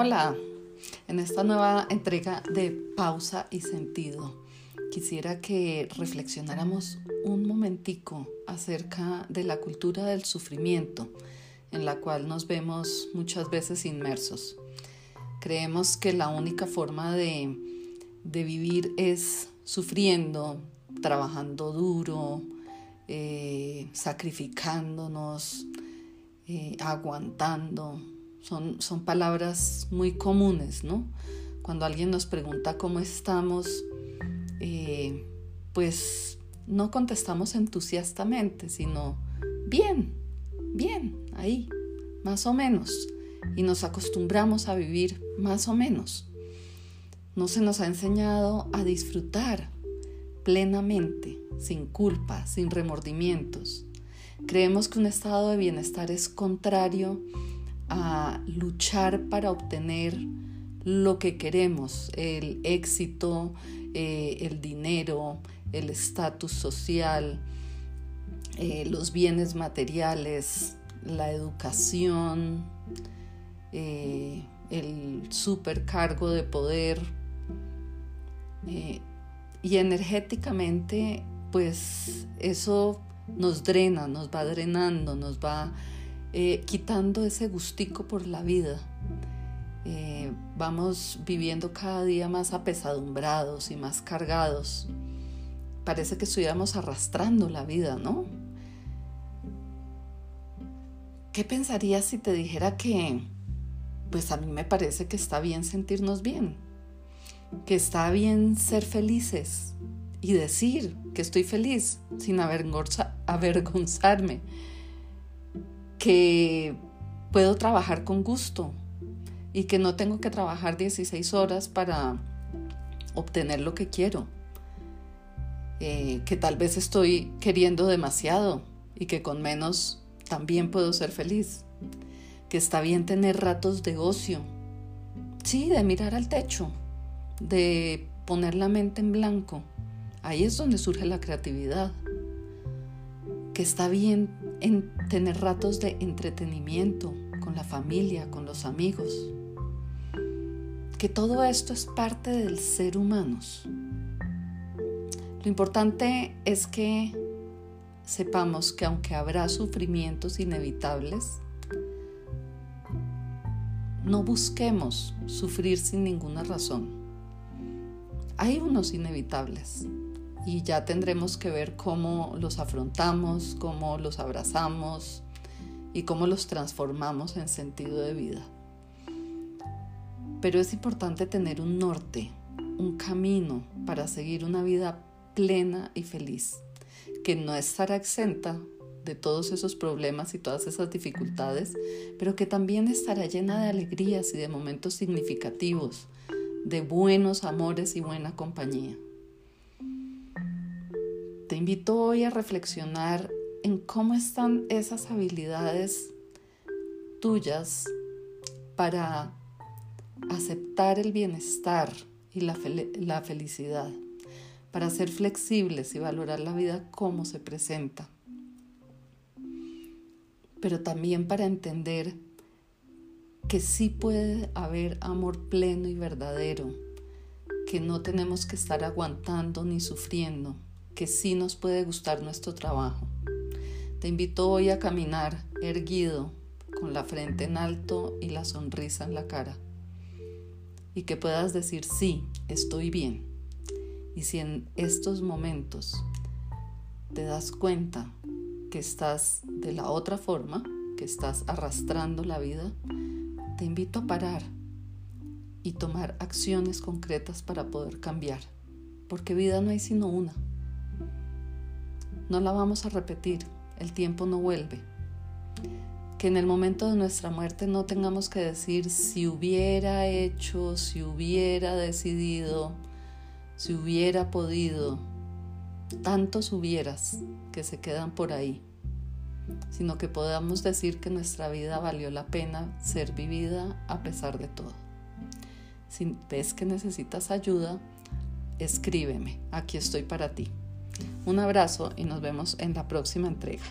Hola, en esta nueva entrega de Pausa y Sentido quisiera que reflexionáramos un momentico acerca de la cultura del sufrimiento en la cual nos vemos muchas veces inmersos. Creemos que la única forma de, vivir es sufriendo, trabajando duro, eh, sacrificándonos, eh, aguantando, son, son palabras muy comunes, ¿no? Cuando alguien nos pregunta cómo estamos, eh, pues no contestamos entusiastamente, sino bien, bien, ahí, más o menos. Y nos acostumbramos a vivir más o menos. No se nos ha enseñado a disfrutar plenamente, sin culpa, sin remordimientos. Creemos que un estado de bienestar es contrario a luchar para obtener lo que queremos, el éxito, eh, el dinero, el estatus social, eh, los bienes materiales, la educación, eh, el supercargo de poder. y energéticamente, pues eso nos drena, nos va drenando, nos va eh, quitando ese gustico por la vida. Eh, vamos viviendo cada día más apesadumbrados y más cargados. Parece que estuviéramos arrastrando la vida, ¿no? ¿Qué pensarías si te dijera que, pues a mí me parece que está bien sentirnos bien, que está bien ser felices y decir que estoy feliz sin avergonzarme? Que puedo trabajar con gusto y que no tengo que trabajar 16 horas para obtener lo que quiero, eh, que tal vez estoy queriendo demasiado y que con menos también puedo ser feliz, que está bien tener ratos de ocio, sí, de mirar al techo, de poner la mente en blanco, ahí es donde surge la creatividad que está bien en tener ratos de entretenimiento con la familia, con los amigos, que todo esto es parte del ser humano. Lo importante es que sepamos que aunque habrá sufrimientos inevitables, no busquemos sufrir sin ninguna razón. Hay unos inevitables, y ya tendremos que ver cómo los afrontamos, cómo los abrazamos y cómo los transformamos en sentido de vida. Pero es importante tener un norte, un camino para seguir una vida plena y feliz, que no estará exenta de todos esos problemas y todas esas dificultades, pero que también estará llena de alegrías y de momentos significativos, de buenos amores y buena compañía. Te invito hoy a reflexionar en cómo están esas habilidades tuyas para aceptar el bienestar y la, felicidad, para ser flexibles y valorar la vida como se presenta, pero también para entender que sí puede haber amor pleno y verdadero, que no tenemos que estar aguantando ni sufriendo que sí nos puede gustar nuestro trabajo. Te invito hoy a caminar erguido, con la frente en alto y la sonrisa en la cara. Y que puedas decir, sí, estoy bien. Y si en estos momentos te das cuenta que estás de la otra forma, que estás arrastrando la vida, te invito a parar y tomar acciones concretas para poder cambiar. Porque vida no hay sino una. No la vamos a repetir, el tiempo no vuelve. Que en el momento de nuestra muerte no tengamos que decir si hubiera hecho, si hubiera decidido, si hubiera podido, tantos hubieras que se quedan por ahí, sino que podamos decir que nuestra vida valió la pena ser vivida a pesar de todo. Si ves que necesitas ayuda, escríbeme, aquí estoy para ti. Un abrazo y nos vemos en la próxima entrega.